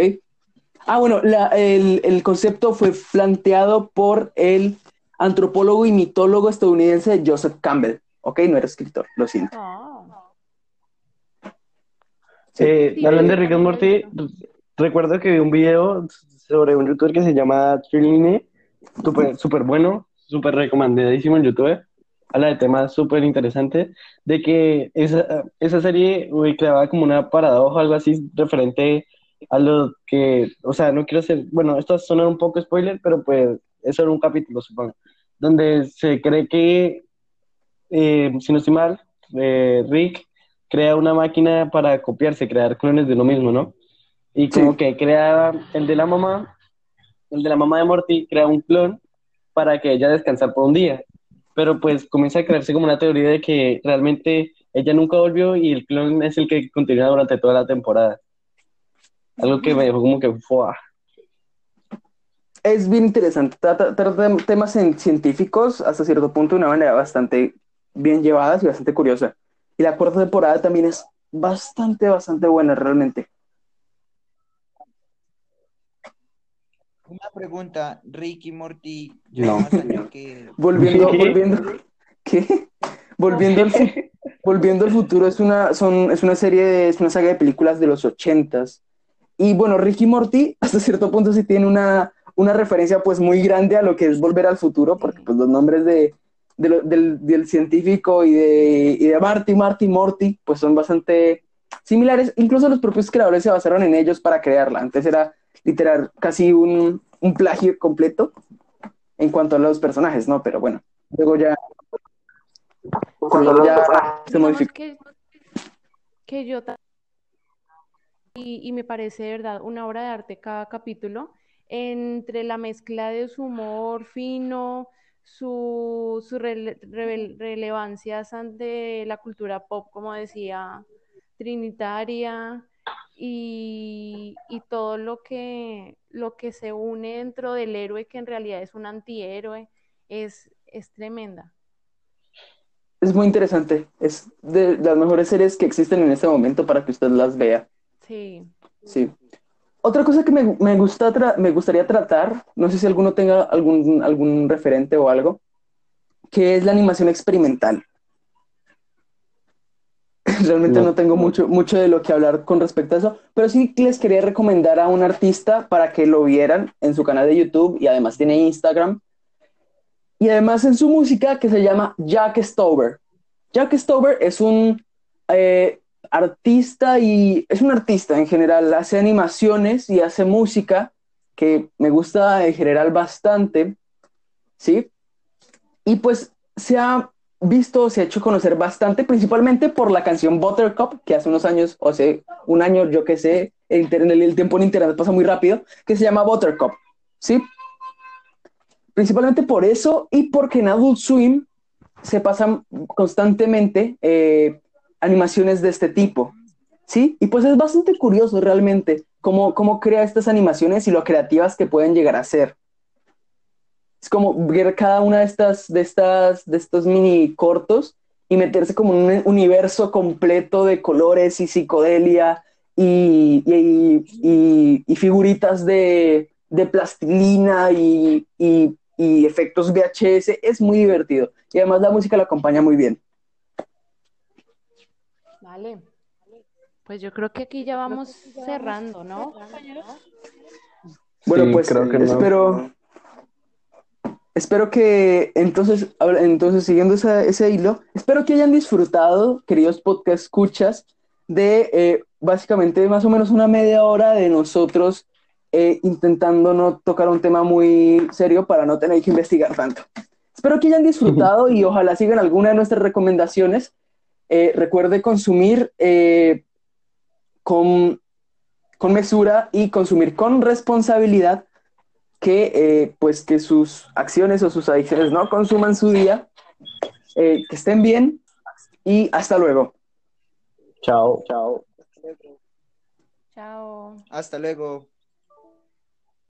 Ah, bueno, el, el concepto fue planteado por el antropólogo y mitólogo estadounidense Joseph Campbell. ¿Ok? No era escritor, lo siento. Oh. Eh, Sí, hablando de sí, Rick and Morty, recuerdo que vi un video sobre un youtuber que se llama Triline súper súper bueno, súper recomendadísimo en YouTube. Habla de temas súper interesantes, de que esa, esa serie uy, creaba como una paradoja, algo así, referente a lo que, o sea, no quiero ser, bueno, esto suena un poco spoiler, pero pues eso era un capítulo, supongo, donde se cree que, eh, si no estoy mal, eh, Rick crea una máquina para copiarse, crear clones de lo mismo, ¿no? Y como Sí. que crea el de la mamá, el de la mamá de Morty, crea un clon para que ella descansara por un día. Pero pues comienza a crearse como una teoría de que realmente ella nunca volvió y el clon es el que continúa durante toda la temporada. Algo que me dejó como que, ¡fua! Es bien interesante. Trata, trata temas en- científicos hasta cierto punto de una manera bastante bien llevadas y bastante curiosa. Y la cuarta temporada también es bastante, bastante buena realmente. Una pregunta, Rick y Morty No. que... Volviendo, ¿Qué? volviendo, ¿qué? Volviendo al, volviendo al futuro es una, son, es una serie, de- es una saga de películas de los ochentas. Y bueno, Ricky Morty hasta cierto punto sí tiene una, una referencia pues muy grande a lo que es Volver al Futuro, porque pues los nombres de, de lo- del, del científico y de, y de Marty, Marty, Morty, pues son bastante similares. Incluso los propios creadores se basaron en ellos para crearla. Antes era literal casi un, un plagio completo en cuanto a los personajes, ¿no? Pero bueno, luego ya, luego ya se modificó. que, que yo y, y me parece de verdad una obra de arte cada capítulo entre la mezcla de su humor fino, su, su rele- relevancias ante la cultura pop, como decía, trinitaria y, y todo lo que, lo que se une dentro del héroe que en realidad es un antihéroe es, es tremenda. Es muy interesante. Es de las mejores series que existen en este momento para que usted las vea. Sí. Sí. Otra cosa que me, me gusta tra- me gustaría tratar, no sé si alguno tenga algún, algún referente o algo, que es la animación experimental. Realmente No. no tengo mucho, mucho de lo que hablar con respecto a eso, pero sí les quería recomendar a un artista para que lo vieran en su canal de YouTube y además tiene Instagram. Y además en su música que se llama Jack Stover. Jack Stover es un eh, artista y es un artista en general, hace animaciones y hace música que me gusta en general bastante, ¿sí? Y pues se ha visto, se ha hecho conocer bastante, principalmente por la canción Buttercup, que hace unos años, o hace un año, yo que sé, el, tiempo en internet pasa muy rápido, que se llama Buttercup, ¿sí? Principalmente por eso y porque en Adult Swim se pasan constantemente eh, animaciones de este tipo, ¿sí? Y pues es bastante curioso realmente cómo, cómo crea estas animaciones y lo creativas que pueden llegar a ser. Es como ver cada una de estas, de estas, de estos mini cortos y meterse como en un universo completo de colores y psicodelia y, y, y- figuritas de, de plastilina y efectos VHS. Es muy divertido. Y además la música la acompaña muy bien. Vale. Pues yo creo que aquí ya vamos cerrando, ¿no, compañeros? Bueno, Sí, pues creo que no. espero, espero que entonces, entonces siguiendo esa- ese hilo, espero que hayan disfrutado, queridos podcast escuchas, de eh, básicamente más o menos una media hora de nosotros eh, intentando no tocar un tema muy serio para no tener que investigar tanto. Espero que hayan disfrutado y ojalá sigan alguna de nuestras recomendaciones. Eh, recuerde consumir eh, con con mesura y consumir con responsabilidad que eh, pues que sus acciones o sus adicciones no consuman su día Eh, que estén bien y hasta luego Chao. Chao. Chao. Hasta luego.